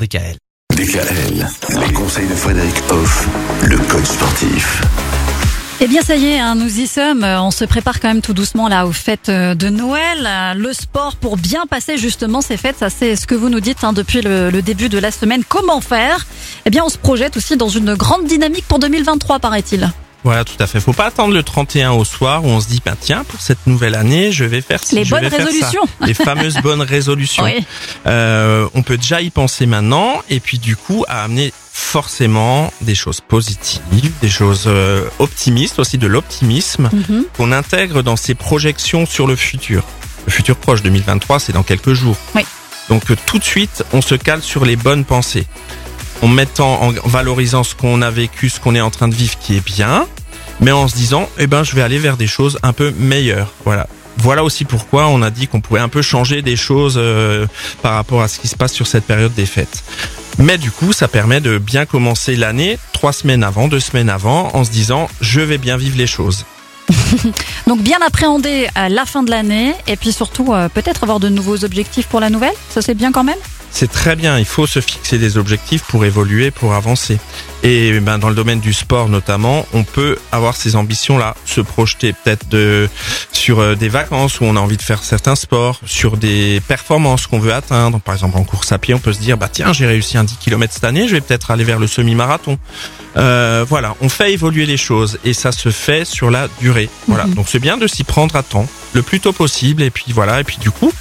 DKL. DKL, les conseils de Frédéric Hoff, le coach sportif. Eh bien ça y est, hein, nous y sommes. Euh, On se prépare quand même tout doucement là aux fêtes euh, de Noël. Euh, Le sport pour bien passer justement ces fêtes, ça c'est ce que vous nous dites hein, depuis le, le début de la semaine. Comment faire? Eh bien on se projette aussi dans une grande dynamique pour 2023 paraît-il. Voilà, tout à fait. Faut pas attendre le 31 au soir où on se dit, ben tiens, pour cette nouvelle année, je vais faire ci, Les je bonnes vais faire ça. résolutions. Les fameuses bonnes résolutions. Oui. Euh, on peut déjà y penser maintenant et puis du coup à amener forcément des choses positives, des choses euh, optimistes aussi, de l'optimisme Mhm. qu'on intègre dans ces projections sur le futur. Le futur proche 2023, c'est dans quelques jours. Oui. Donc euh, tout de suite, on se cale sur les bonnes pensées. En mettant, en valorisant ce qu'on a vécu, ce qu'on est en train de vivre qui est bien, mais en se disant, eh ben, je vais aller vers des choses un peu meilleures. Voilà. Voilà aussi pourquoi on a dit qu'on pouvait un peu changer des choses euh, par rapport à ce qui se passe sur cette période des fêtes. Mais du coup, ça permet de bien commencer l'année trois semaines avant, deux semaines avant, en se disant, je vais bien vivre les choses. Donc bien appréhender euh, la fin de l'année et puis surtout euh, peut-être avoir de nouveaux objectifs pour la nouvelle. Ça c'est bien quand même? C'est très bien, il faut se fixer des objectifs pour évoluer, pour avancer. Et ben dans le domaine du sport notamment, on peut avoir ces ambitions-là, se projeter peut-être de sur euh, des vacances où on a envie de faire certains sports, sur des performances qu'on veut atteindre. Par exemple en course à pied, on peut se dire bah tiens j'ai réussi un 10 km cette année, je vais peut-être aller vers le semi-marathon. Euh, voilà, on fait évoluer les choses et ça se fait sur la durée. Voilà, Mhm. donc c'est bien de s'y prendre à temps, le plus tôt possible. Et puis voilà, et puis du coup,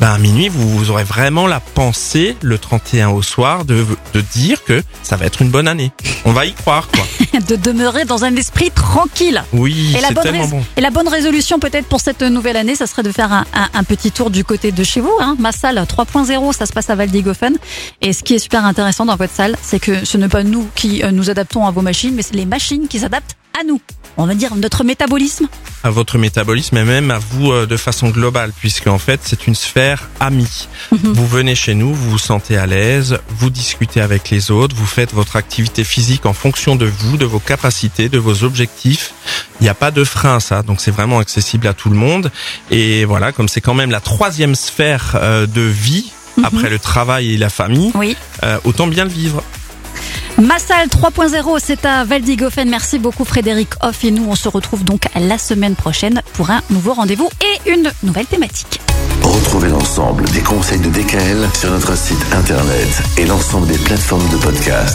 ben à minuit, vous, vous aurez vraiment la pensée le 31 au soir de, de dire que ça va être une bonne année. On va y croire, quoi. de demeurer dans un esprit tranquille. Oui, Et la, c'est bonne tellement bon. et la bonne résolution peut-être pour cette nouvelle année, ça serait de faire un, un- un petit tour du côté de chez vous. Hein. Ma salle 3.0, ça se passe à Valdigofen. Et ce qui est super intéressant dans votre salle, c'est que ce n'est pas nous qui euh, nous adaptons à vos machines, mais c'est les machines qui s'adaptent à nous. On va dire notre métabolisme. À votre métabolisme et même à vous euh, de façon globale, puisque en fait c'est une sphère amie. Mhm. Vous venez chez nous, vous vous sentez à l'aise, vous discutez avec les autres, vous faites votre activité physique en fonction de vous, de vos capacités, de vos objectifs. Il n'y a pas de frein à ça, donc c'est vraiment accessible à tout le monde. Et voilà, comme c'est quand même la troisième sphère euh, de vie Mhm. après le travail et la famille, Oui. euh, autant bien le vivre. Ma salle 3.0, c'est à Valdigofen. Merci beaucoup Frédéric Hoff. Et nous, on se retrouve donc la semaine prochaine pour un nouveau rendez-vous et une nouvelle thématique. Retrouvez l'ensemble des conseils de DKL sur notre site internet et l'ensemble des plateformes de podcast.